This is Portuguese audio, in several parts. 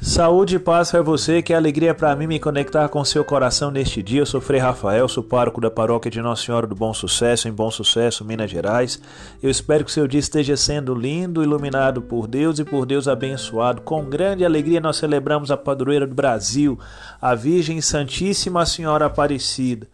Saúde e paz para você, que alegria para mim me conectar com seu coração neste dia. Eu sou Frei Rafael, sou pároco da paróquia de Nossa Senhora do Bom Sucesso, em Bom Sucesso, Minas Gerais. Eu espero que seu dia esteja sendo lindo, iluminado por Deus e por Deus abençoado. Com grande alegria nós celebramos a padroeira do Brasil, a Virgem Santíssima Senhora Aparecida.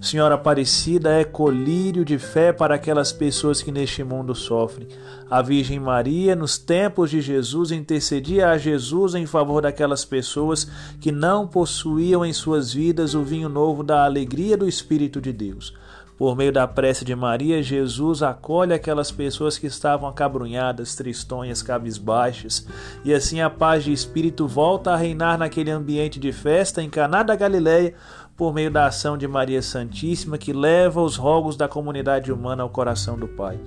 Senhora Aparecida é colírio de fé para aquelas pessoas que neste mundo sofrem. A Virgem Maria, nos tempos de Jesus, intercedia a Jesus em favor favor daquelas pessoas que não possuíam em suas vidas o vinho novo da alegria do Espírito de Deus. Por meio da prece de Maria, Jesus acolhe aquelas pessoas que estavam acabrunhadas, tristonhas, cabisbaixas, e assim a paz de espírito volta a reinar naquele ambiente de festa em Caná da Galileia, por meio da ação de Maria Santíssima que leva os rogos da comunidade humana ao coração do Pai.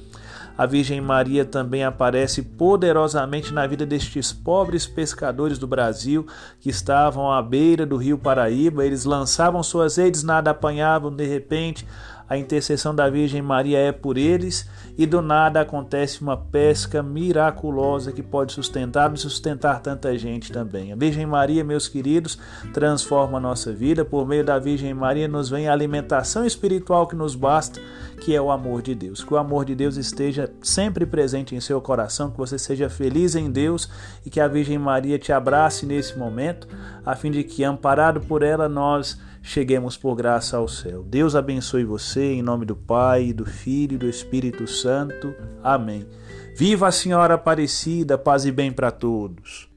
A Virgem Maria também aparece poderosamente na vida destes pobres pescadores do Brasil que estavam à beira do rio Paraíba. Eles lançavam suas redes, nada apanhavam, de repente a intercessão da Virgem Maria é por eles e do nada acontece uma pesca miraculosa que pode sustentar e sustentar tanta gente também. A Virgem Maria, meus queridos, transforma a nossa vida. Por meio da Virgem Maria nos vem a alimentação espiritual que nos basta, que é o amor de Deus. Que o amor de Deus esteja sempre presente em seu coração, que você seja feliz em Deus e que a Virgem Maria te abrace nesse momento, a fim de que, amparado por ela, nós cheguemos por graça ao céu. Deus abençoe você, em nome do Pai, do Filho e do Espírito Santo. Amém. Viva a Senhora Aparecida, paz e bem para todos.